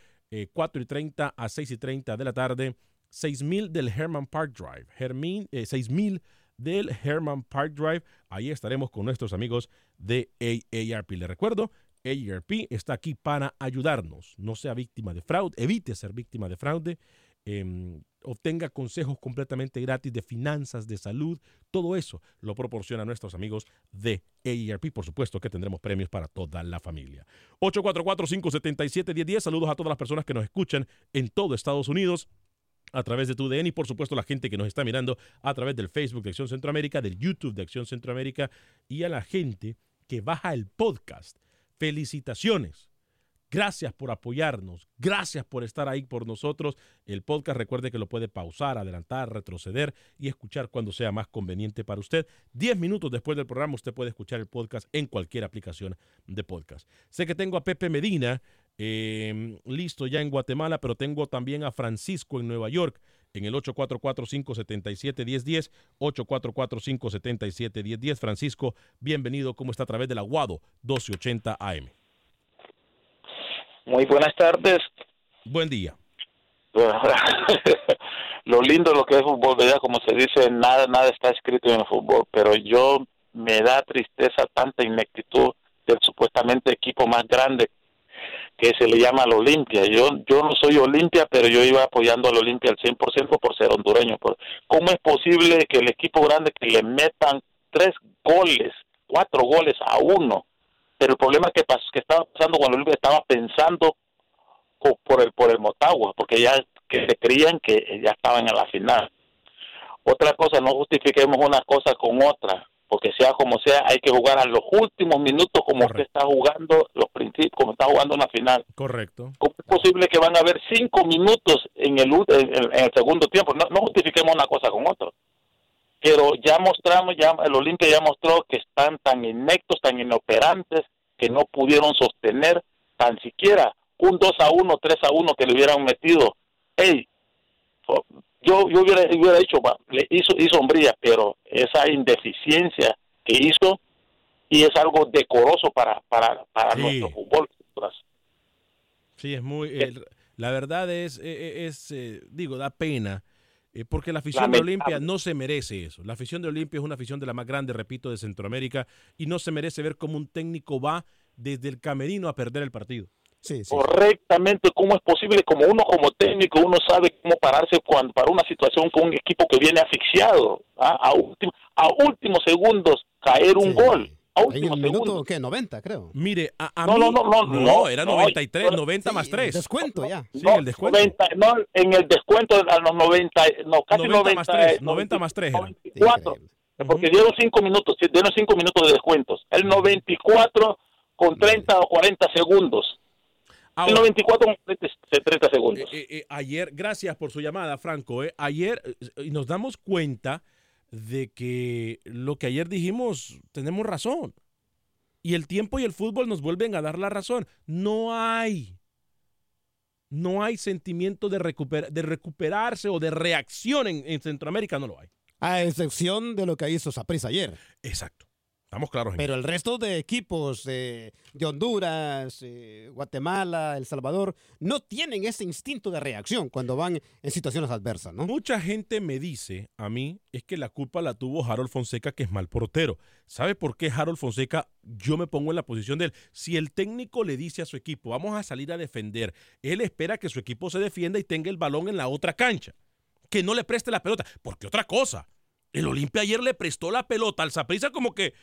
4 y 30 a 6 y 30 de la tarde. 6000 del Herman Park Drive. Hermin, 6000 del Herman Park Drive. Ahí estaremos con nuestros amigos de AARP. Le recuerdo, AARP está aquí para ayudarnos. No sea víctima de fraude, evite ser víctima de fraude. Em, obtenga consejos completamente gratis de finanzas, de salud, todo eso lo proporciona nuestros amigos de AARP. Por supuesto que tendremos premios para toda la familia. 844-577-1010. Saludos a todas las personas que nos escuchan en todo Estados Unidos a través de tu DN y por supuesto la gente que nos está mirando a través del Facebook de Acción Centroamérica, del YouTube de Acción Centroamérica y a la gente que baja el podcast. Felicitaciones. Gracias por apoyarnos. Gracias por estar ahí por nosotros. El podcast recuerde que lo puede pausar, adelantar, retroceder y escuchar cuando sea más conveniente para usted. Diez minutos después del programa usted puede escuchar el podcast en cualquier aplicación de podcast. Sé que tengo a Pepe Medina eh, listo ya en Guatemala, pero tengo también a Francisco en Nueva York en el 844-577-1010, 844-577-1010. Francisco, bienvenido. ¿Cómo está a través del Aguado 1280 AM? Muy buenas tardes. Buen día. <laughs> lo lindo de lo que es fútbol, ¿verdad? Como se dice, nada, nada está escrito en el fútbol, pero yo me da tristeza tanta ineptitud del supuestamente equipo más grande que se le llama al Olimpia. Yo yo no soy Olimpia, pero yo iba apoyando al Olimpia al 100% por ser hondureño. ¿Cómo es posible que el equipo grande que le metan tres goles, cuatro goles a uno? Pero el problema que, pasó, que estaba pasando el Olimpia estaba pensando por el por el Motagua, porque ya que creían que ya estaban en la final. Otra cosa, no justifiquemos una cosa con otra porque sea como sea, hay que jugar a los últimos minutos como usted está jugando los principios, como está jugando una final. Correcto. ¿Cómo es posible que van a haber cinco minutos en el, en, el segundo tiempo? No, no justifiquemos una cosa con otra. Pero ya mostramos, ya el Olimpia ya mostró que están tan inectos, tan inoperantes, que no pudieron sostener tan siquiera un 2 a 1, 3 a 1 que le hubieran metido. Hey, yo, yo hubiera, hubiera dicho, le hizo, hizo hombría, pero esa indeficiencia que hizo y es algo decoroso para, para, para nuestro fútbol. Sí, es muy... la verdad es, e, e, es, eh, digo, da pena. Eh, porque la afición de Olimpia no se merece eso. La afición de Olimpia es una afición de la más grande, repito, de Centroamérica y no se merece ver cómo un técnico va desde el camerino a perder el partido correctamente cómo es posible, como uno como técnico, uno sabe cómo pararse cuando para una situación con un equipo que viene asfixiado, ¿ah? a, último, a últimos segundos caer un gol. A últimos minuto, ¿qué? 90, creo. Mire, a, no, mí... no, no, no, no, era 93, 90 más 3. Descuento ya. Sí, el descuento. 90, no, en el descuento a los 90, no, casi 90, 90 más 3, 90 más 3. 94, porque dieron 5 minutos, dieron 5 minutos de descuentos. El 94 con 30 o 40 segundos Ahora- 94 con 30, 30 segundos. Eh, eh, ayer, gracias por su llamada, Franco. eh. Ayer eh, y nos damos cuenta de que lo que ayer dijimos, tenemos razón. Y el tiempo y el fútbol nos vuelven a dar la razón. No hay, no hay sentimiento de, recuper- de recuperarse o de reacción en, en Centroamérica, no lo hay. A excepción de lo que hizo Saprissa ayer. Exacto. Estamos claros en Pero el resto de equipos eh, de Honduras, eh, Guatemala, El Salvador, no tienen ese instinto de reacción cuando van en situaciones adversas, ¿no? Mucha gente me dice a mí es que la culpa la tuvo Harold Fonseca, que es mal portero. ¿Sabe por qué Harold Fonseca? Yo me pongo en la posición de él. Si el técnico le dice a su equipo, vamos a salir a defender, él espera que su equipo se defienda y tenga el balón en la otra cancha. Que no le preste la pelota. Porque otra cosa, el Olimpia ayer le prestó la pelota al Saprissa como que,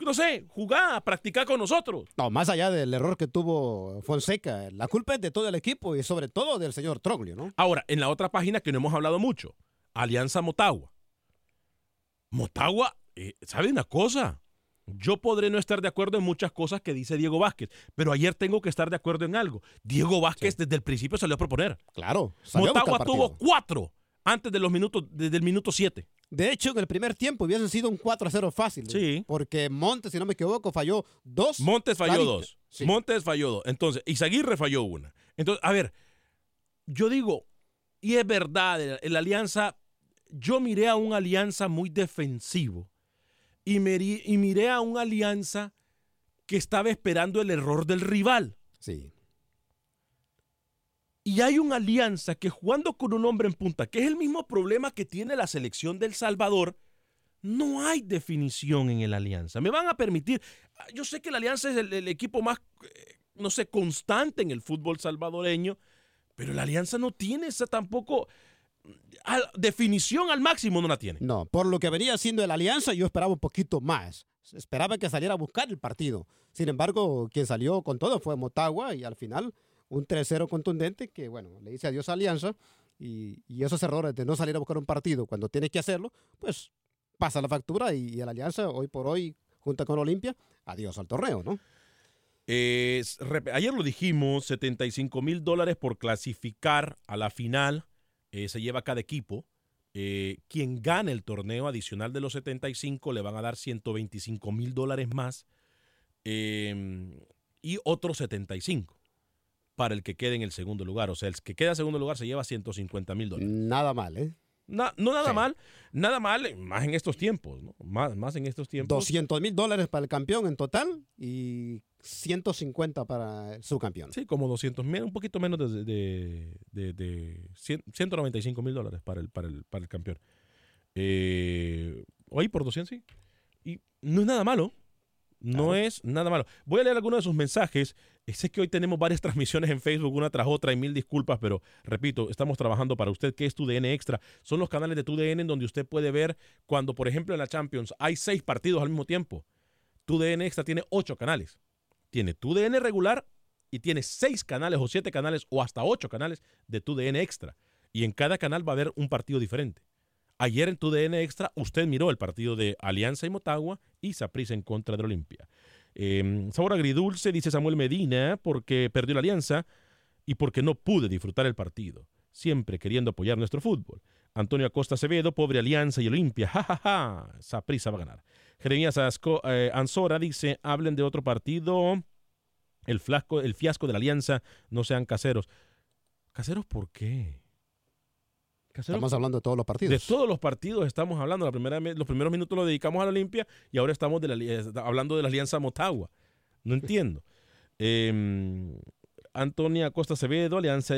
no sé, jugá, practicar con nosotros. No, más allá del error que tuvo Fonseca, la culpa es de todo el equipo y sobre todo del señor Troglio, ¿no? Ahora, en la otra página que no hemos hablado mucho, Alianza Motagua. Motagua, eh, ¿sabe una cosa? Yo podré no estar de acuerdo en muchas cosas que dice Diego Vázquez, pero ayer tengo que estar de acuerdo en algo. Diego Vázquez desde el principio salió a proponer. Claro. Motagua tuvo cuatro antes de los minutos, desde el minuto siete. De hecho, en el primer tiempo hubiese sido un 4 a 0 fácil. ¿eh? Sí. Porque Montes, si no me equivoco, falló dos. Montes falló dos. Sí. Montes falló dos. Entonces, Izaguirre falló una. Entonces, a ver, yo digo, y es verdad, el, el Alianza, yo miré a un Alianza muy defensivo y, y miré a un Alianza que estaba esperando el error del rival. Sí. Y hay una alianza que jugando con un hombre en punta, que es el mismo problema que tiene la selección del Salvador, no hay definición en el alianza. Me van a permitir, yo sé que la alianza es el, equipo más, eh, no sé, constante en el fútbol salvadoreño, pero la alianza no tiene esa tampoco, al- definición al máximo no la tiene. No, por lo que venía siendo el Alianza, yo esperaba un poquito más. Esperaba que saliera a buscar el partido. Sin embargo, quien salió con todo fue Motagua y al final un 3-0 contundente que, bueno, le dice adiós a Alianza y, y esos errores de no salir a buscar un partido cuando tienes que hacerlo, pues pasa la factura y, y el Alianza hoy por hoy, junto con Olimpia, adiós al torneo, ¿no? Ayer lo dijimos, 75 mil dólares por clasificar a la final eh, se lleva cada equipo. Eh, quien gane el torneo adicional de los 75 le van a dar 125 mil dólares más eh, y otros 75 para el que quede en el segundo lugar. O sea, el que queda en segundo lugar se lleva 150 mil dólares. Nada mal, ¿eh? Na- no nada mal, nada mal, eh, más en estos tiempos, ¿no? Más, más en estos tiempos. 200 mil dólares para el campeón en total y 150 para el subcampeón. Sí, como 200 mil, un poquito menos de, de, de- de 100 195 mil dólares para el, para el, para el campeón. Eh, hoy por 200, sí. Y no es nada malo. No es nada malo. Voy a leer algunos de sus mensajes. Eh, Sé que hoy tenemos varias <laughs> transmisiones en Facebook, una tras otra, y mil disculpas, pero repito, estamos trabajando para usted. ¿Qué es tu DN Extra? Son los canales de tu DN en donde usted puede ver cuando, por ejemplo, en la Champions hay seis partidos al mismo tiempo. Tu DN Extra tiene ocho canales. Tiene tu DN regular y tiene seis canales o siete canales o hasta ocho canales de tu DN Extra. Y en cada canal va a haber un partido diferente. Ayer en tu DN Extra usted miró el partido de Alianza y Motagua y Saprissa en contra de Olimpia. Eh, sabor agridulce, dice Samuel Medina, porque perdió la Alianza y porque no pude disfrutar el partido. Siempre queriendo apoyar nuestro fútbol. Antonio Acosta Acevedo, pobre Alianza y Olimpia. Ja, ja, ja. Saprissa va a ganar. Jeremías eh, Ansora dice, hablen de otro partido. El, flasco, el fiasco de la Alianza, no sean caseros. ¿Caseros por qué? Estamos hablando de todos los partidos. de todos los partidos estamos hablando. La primera, me- los primeros minutos los dedicamos a la Olimpia y ahora estamos de la ali- hablando de la Alianza Motagua. No entiendo. <laughs> Eh, Antonia Acosta Acevedo, Alianza,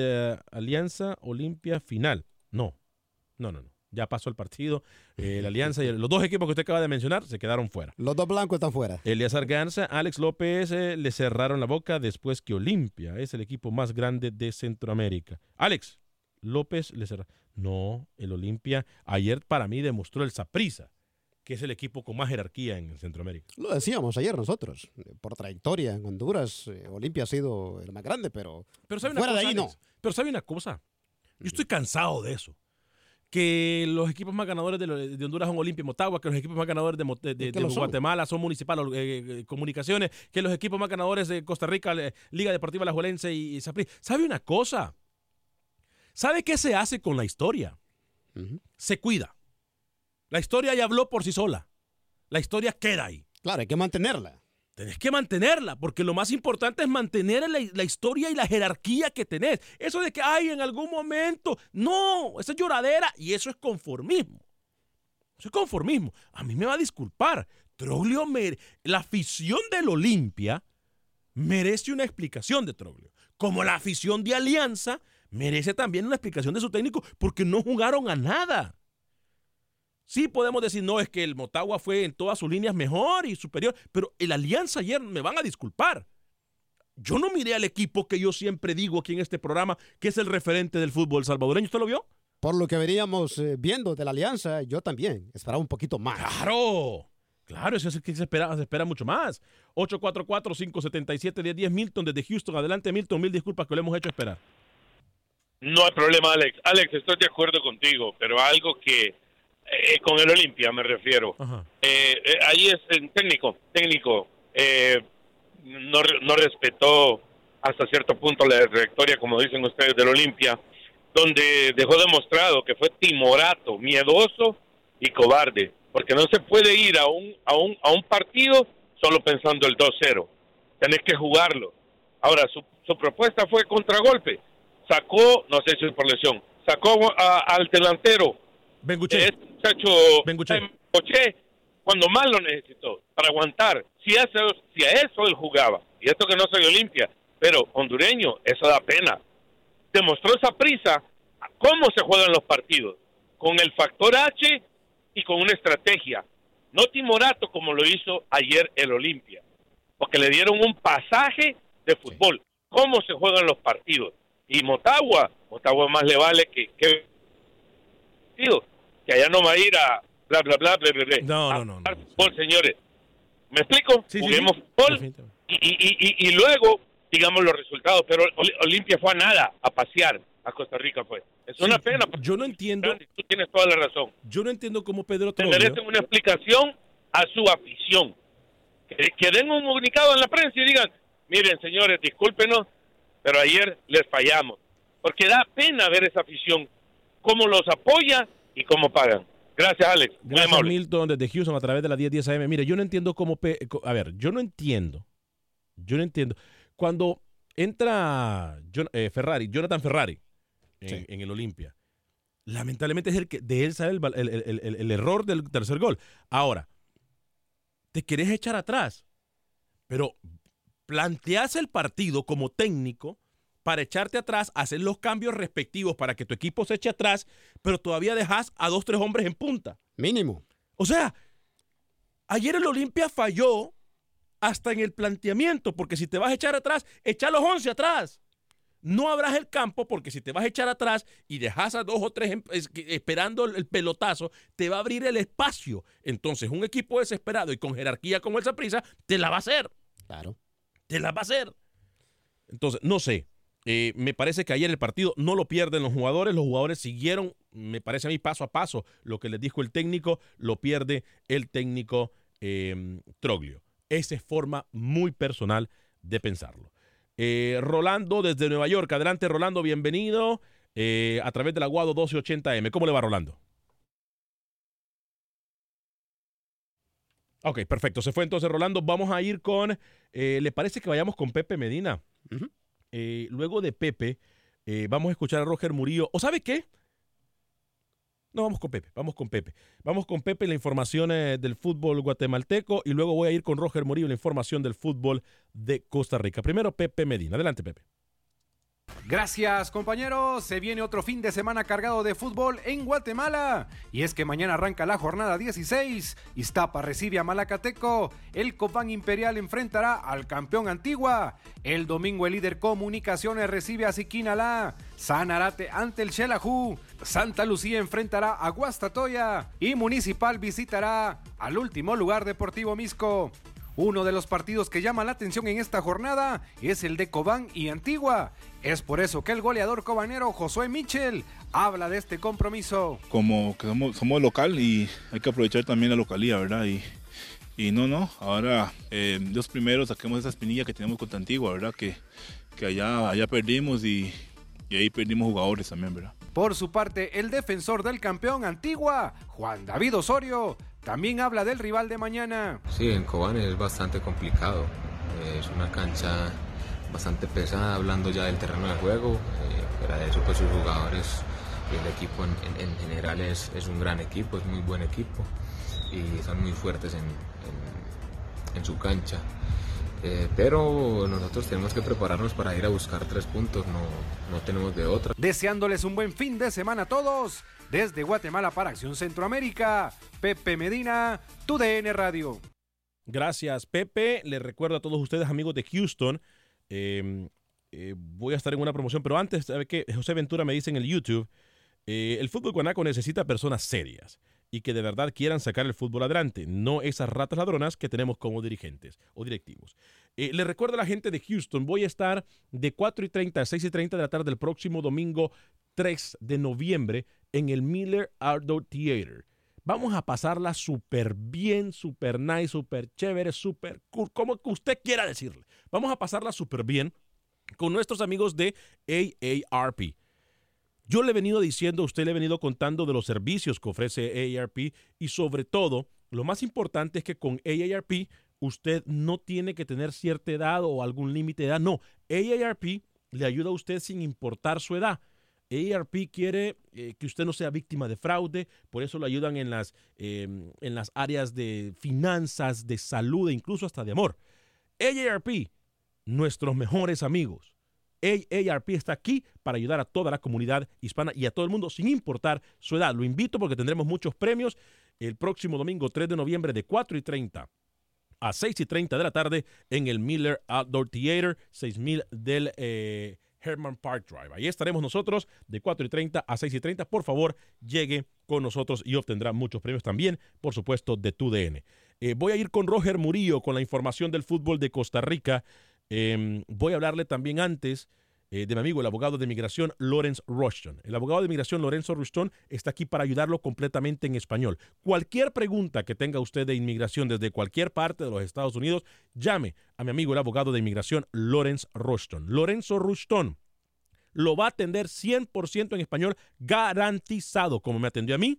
Alianza Olimpia final. No, no, no, no. Ya pasó el partido. Eh, la Alianza y el- los dos equipos que usted acaba de mencionar se quedaron fuera. Los dos blancos están fuera. Eliazar Garza, Alex López eh, le cerraron la boca después que Olimpia es el equipo más grande de Centroamérica. Alex López le cerró. No, el Olimpia ayer para mí demostró el Saprissa, que es el equipo con más jerarquía en Centroamérica. Lo decíamos ayer nosotros. Por trayectoria en Honduras, eh, Olimpia ha sido el más grande, pero, Pero sabe una fuera cosa, de ahí no. Pero sabe una cosa. Yo estoy cansado de eso. que los equipos más ganadores de, Honduras son Olimpia y Motagua, que los equipos más ganadores de, lo son. Guatemala son Municipal eh, eh, Comunicaciones, que los equipos más ganadores de Costa Rica, eh, Liga Deportiva La Juelense y, y Saprissa. ¿Sabe una cosa? ¿Sabe qué se hace con la historia? Se cuida. La historia ya habló por sí sola. La historia queda ahí. Claro, hay que mantenerla. Tenés que mantenerla, porque lo más importante es mantener la, la historia y la jerarquía que tenés. Eso de que, ay, en algún momento. No, eso es lloradera y eso es conformismo. Eso es conformismo. A mí me va a disculpar. Troglio, mere- la afición del Olimpia merece una explicación de Troglio. Como la afición de Alianza merece también una explicación de su técnico, porque no jugaron a nada. Sí podemos decir, no, es que el Motagua fue en todas sus líneas mejor y superior, pero el Alianza ayer me van a disculpar. Yo no miré al equipo que yo siempre digo aquí en este programa, que es el referente del fútbol salvadoreño. ¿Usted lo vio? Por lo que veníamos eh, viendo de la alianza, yo también esperaba un poquito más. ¡Claro! Claro, eso es que se espera, se espera mucho más. 844-577-1010 Milton desde Houston. Adelante, Milton. Mil disculpas que lo hemos hecho esperar. No hay problema, Alex. Alex, estoy de acuerdo contigo, pero algo que eh, con el Olimpia me refiero. Eh, eh, ahí es el técnico, técnico. eh, no, no respetó hasta cierto punto la trayectoria, como dicen ustedes, del Olimpia, donde dejó demostrado que fue timorato, miedoso y cobarde, porque no se puede ir a un, a un, a un partido solo pensando el 2-0. Tenés que jugarlo. Ahora, su, su propuesta fue contragolpe. Sacó, no sé si es por lesión, sacó a- al delantero. Benguche. Este muchacho Benguche. Benguche, cuando más lo necesitó, para aguantar. Si, eso, si a eso él jugaba, y esto que no soy Olimpia, pero hondureño, eso da pena. Demostró esa prisa, cómo se juegan los partidos, con el factor H y con una estrategia. No timorato como lo hizo ayer el Olimpia, porque le dieron un pasaje de fútbol, cómo se juegan los partidos. Y Motagua, Motagua más le vale que, que, que allá no va a ir a bla, bla, bla, bla, bla, bla. No, no, no, jugar fútbol, señores. ¿Me explico? sí, Juguemos sí. fútbol y, y, y, y luego, digamos, los resultados. Pero Ol- Olimpia fue a nada, a pasear a Costa Rica, fue. Es una pena. Yo no entiendo. Tú tienes toda la razón. Yo no entiendo cómo Pedro Troglio. merecen una explicación a su afición. Que, que den un comunicado en la prensa y digan, miren, señores, discúlpenos, pero ayer les fallamos. Porque da pena ver esa afición, cómo los apoya y cómo pagan. Gracias, Alex. Muy Gracias, amable. Milton, desde Houston a través de la 1010 AM. Mire, yo no entiendo cómo. A ver, yo no entiendo. Yo no entiendo. Cuando entra Jon- eh, Ferrari, Jonathan Ferrari, en, en el Olimpia, lamentablemente es el que de él sale el, val- el- el- el- el error del tercer gol. Ahora, te querés echar atrás, pero planteas el partido como técnico para echarte atrás, hacer los cambios respectivos para que tu equipo se eche atrás, pero todavía dejas a dos, tres hombres en punta. Mínimo. O sea, ayer el Olimpia falló hasta en el planteamiento, porque si te vas a echar atrás, echa los 11 atrás. No abras el campo porque si te vas a echar atrás y dejas a dos o tres em- esperando el, el pelotazo, te va a abrir el espacio. Entonces, un equipo desesperado y con jerarquía como el Saprissa, te la va a hacer. Claro. Te la va a hacer. Entonces, no sé. Eh, me parece que ayer el partido no lo pierden los jugadores. Los jugadores siguieron, me parece a mí, paso a paso lo que les dijo el técnico. Lo pierde el técnico eh, Troglio. Esa es forma muy personal de pensarlo. Eh, Rolando desde Nueva York. Adelante, Rolando, bienvenido eh, a través del Aguado 1280M. ¿Cómo le va, Rolando? Ok, perfecto. Se fue entonces Rolando. Vamos a ir con, eh, ¿le parece que vayamos con Pepe Medina? Eh, luego de Pepe, eh, vamos a escuchar a Roger Murillo. ¿O sabe qué? No, vamos con Pepe, vamos con Pepe. Vamos con Pepe la información del fútbol guatemalteco y luego voy a ir con Roger Murillo la información del fútbol de Costa Rica. Primero Pepe Medina. Adelante, Pepe. Gracias compañeros, se viene otro fin de semana cargado de fútbol en Guatemala. Y es que mañana arranca la jornada 16, Iztapa recibe a Malacateco, el Copán Imperial enfrentará al campeón Antigua, el domingo el líder Comunicaciones recibe a Siquinalá, Sanarate ante el Xelajú, Santa Lucía enfrentará a Guastatoya. Y Municipal visitará al último lugar Deportivo Misco. Uno de los partidos que llama la atención en esta jornada es el de Cobán y Antigua. Es por eso que el goleador cobanero Josué Michel habla de este compromiso. Como que somos, somos local y hay que aprovechar también la localía, ¿verdad? Y, y no, no, ahora eh, los primeros saquemos esa espinilla que tenemos contra Antigua, ¿verdad? Que, que allá, allá perdimos y, y ahí perdimos jugadores también, ¿verdad? Por su parte, el defensor del campeón Antigua, Juan David Osorio, también habla del rival de mañana. Sí, en Cobán es bastante complicado. Es una cancha bastante pesada, hablando ya del terreno de juego. Eh, fuera de eso, pues sus jugadores y el equipo en, en- en general es, es un gran equipo, es muy buen equipo y son muy fuertes en, en- en su cancha. Eh, pero nosotros tenemos que prepararnos para ir a buscar tres puntos, no, no tenemos de otra. Deseándoles un buen fin de semana a todos. Desde Guatemala para Acción Centroamérica, Pepe Medina, tu DN Radio. Gracias, Pepe. Les recuerdo a todos ustedes, amigos de Houston, eh, eh, voy a estar en una promoción, pero antes, ¿sabe qué? José Ventura me dice en el YouTube, eh, el fútbol guanaco necesita personas serias y que de verdad quieran sacar el fútbol adelante, no esas ratas ladronas que tenemos como dirigentes o directivos. Eh, les recuerdo a la gente de Houston, voy a estar de 4 y 30 a 6 y 30 de la tarde el próximo domingo 3 de noviembre en el Miller Outdoor Theater. Vamos a pasarla súper bien, súper nice, súper chévere, súper cool, como usted quiera decirle. Vamos a pasarla súper bien con nuestros amigos de AARP. Yo le he venido diciendo, usted le he venido contando de los servicios que ofrece AARP y sobre todo, lo más importante es que con AARP usted no tiene que tener cierta edad o algún límite de edad. No, AARP le ayuda a usted sin importar su edad. AARP quiere eh, que usted no sea víctima de fraude, por eso lo ayudan en las, eh, en las áreas de finanzas, de salud e incluso hasta de amor. AARP, nuestros mejores amigos. AARP está aquí para ayudar a toda la comunidad hispana y a todo el mundo sin importar su edad. Lo invito porque tendremos muchos premios el próximo domingo 3 de noviembre de 4 y 30 a 6 y 30 de la tarde en el Miller Outdoor Theater 6000 del eh, Herman Park Drive. Ahí estaremos nosotros de 4 y 30 a 6 y 30. Por favor, llegue con nosotros y obtendrá muchos premios también, por supuesto, de TUDN. Eh, voy a ir con Roger Murillo con la información del fútbol de Costa Rica. Eh, voy a hablarle también antes eh, de mi amigo, el abogado de migración Lawrence Rushton. El abogado de migración Lorenzo Rushton está aquí para ayudarlo completamente en español. Cualquier pregunta que tenga usted de inmigración desde cualquier parte de los Estados Unidos, llame a mi amigo, el abogado de inmigración Lawrence Rushton. Lorenzo Rushton lo va a atender 100% en español garantizado, como me atendió a mí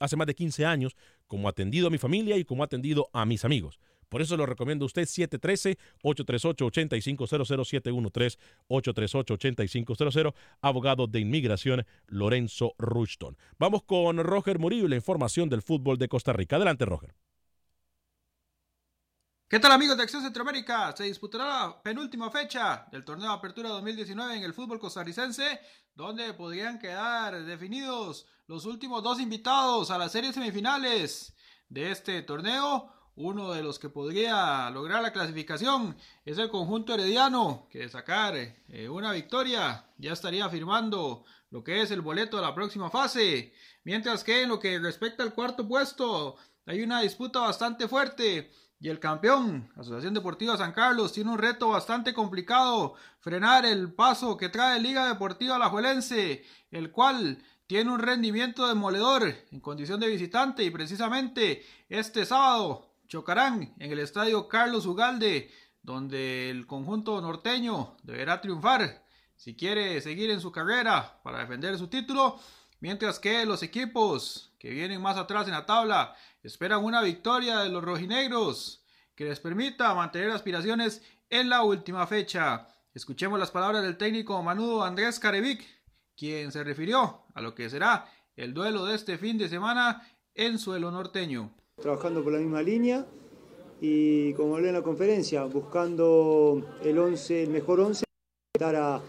hace más de 15 años, como ha atendido a mi familia y como ha atendido a mis amigos. Por eso lo recomiendo a usted 713-838-8500, 713-838-8500, abogado de inmigración Lorenzo Rushton. Vamos con Roger Murillo y la información del fútbol de Costa Rica. Adelante, Roger. ¿Qué tal amigos de Acción Centroamérica? Se disputará la penúltima fecha del torneo de apertura 2019 en el fútbol costarricense, donde podrían quedar definidos los últimos dos invitados a las series semifinales de este torneo. Uno de los que podría lograr la clasificación es el conjunto herediano, que de sacar eh, una victoria ya estaría firmando lo que es el boleto de la próxima fase. Mientras que en lo que respecta al cuarto puesto, hay una disputa bastante fuerte y el campeón, Asociación Deportiva San Carlos, tiene un reto bastante complicado, frenar el paso que trae Liga Deportiva Alajuelense, el cual tiene un rendimiento demoledor en condición de visitante y precisamente este sábado chocarán en el estadio Carlos Ugalde, donde el conjunto norteño deberá triunfar si quiere seguir en su carrera para defender su título, mientras que los equipos que vienen más atrás en la tabla esperan una victoria de los rojinegros que les permita mantener aspiraciones en la última fecha. Escuchemos las palabras del técnico Manudo Andrés Carevic, quien se refirió a lo que será el duelo de este fin de semana en suelo norteño. Trabajando por la misma línea y como hablé en la conferencia, buscando el 11, el mejor 11, dar a,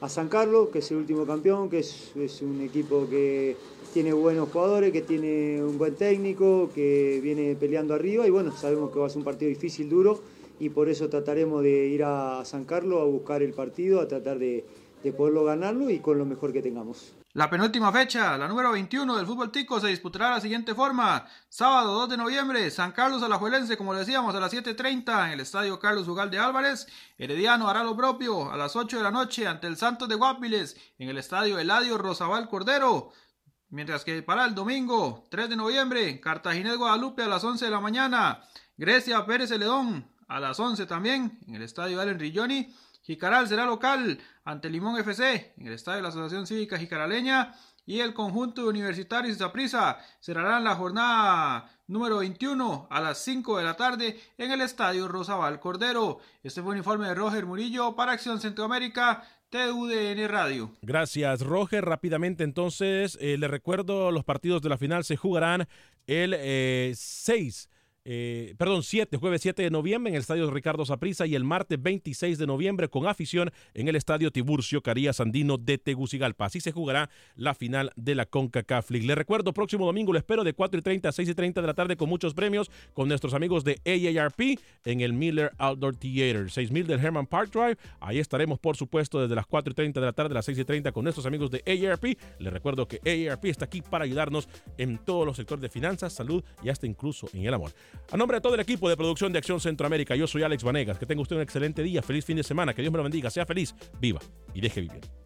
a San Carlos, que es el último campeón, que es, es un equipo que tiene buenos jugadores, que tiene un buen técnico, que viene peleando arriba y bueno, sabemos que va a ser un partido difícil, duro y por eso trataremos de ir a San Carlos a buscar el partido, a tratar de, de poderlo ganarlo y con lo mejor que tengamos. La penúltima fecha, la número 21 del fútbol tico, se disputará de la siguiente forma. Sábado 2 de noviembre, San Carlos Alajuelense, como decíamos, a las 7.30 en el Estadio Carlos de Álvarez. Herediano hará lo propio a las 8 de la noche ante el Santos de Guapiles en el Estadio Eladio Rosabal Cordero. Mientras que para el domingo 3 de noviembre, Cartaginés Guadalupe a las 11 de la mañana. Grecia Pérez Celedón a las 11 también en el Estadio Allen Rilloni. Jicaral será local ante Limón FC en el estadio de la Asociación Cívica Jicaraleña y el conjunto de universitarios de Zaprisa cerrarán la jornada número 21 a las 5 de la tarde en el estadio Rosabal Cordero. Este fue un informe de Roger Murillo para Acción Centroamérica. TUDN Radio. Gracias, Roger. Rápidamente, entonces, eh, le recuerdo, los partidos de la final se jugarán el 6 eh, perdón, 7, jueves 7 de noviembre en el Estadio Ricardo Saprissa y el martes 26 de noviembre con afición en el Estadio Tiburcio Carías Andino de Tegucigalpa. Así se jugará la final de la CONCACAF League. Le recuerdo, próximo domingo lo espero de 4 y 30 a 6 y 30 de la tarde con muchos premios con nuestros amigos de AARP en el Miller Outdoor Theater. 6000 del Herman Park Drive. Ahí estaremos, por supuesto, desde las 4 y 30 de la tarde a las 6 y 30 con nuestros amigos de AARP. Le recuerdo que AARP está aquí para ayudarnos en todos los sectores de finanzas, salud y hasta incluso en el amor. A nombre de todo el equipo de producción de Acción Centroamérica, yo soy Alex Vanegas. Que tenga usted un excelente día, feliz fin de semana, que Dios me lo bendiga, sea feliz, viva y deje vivir.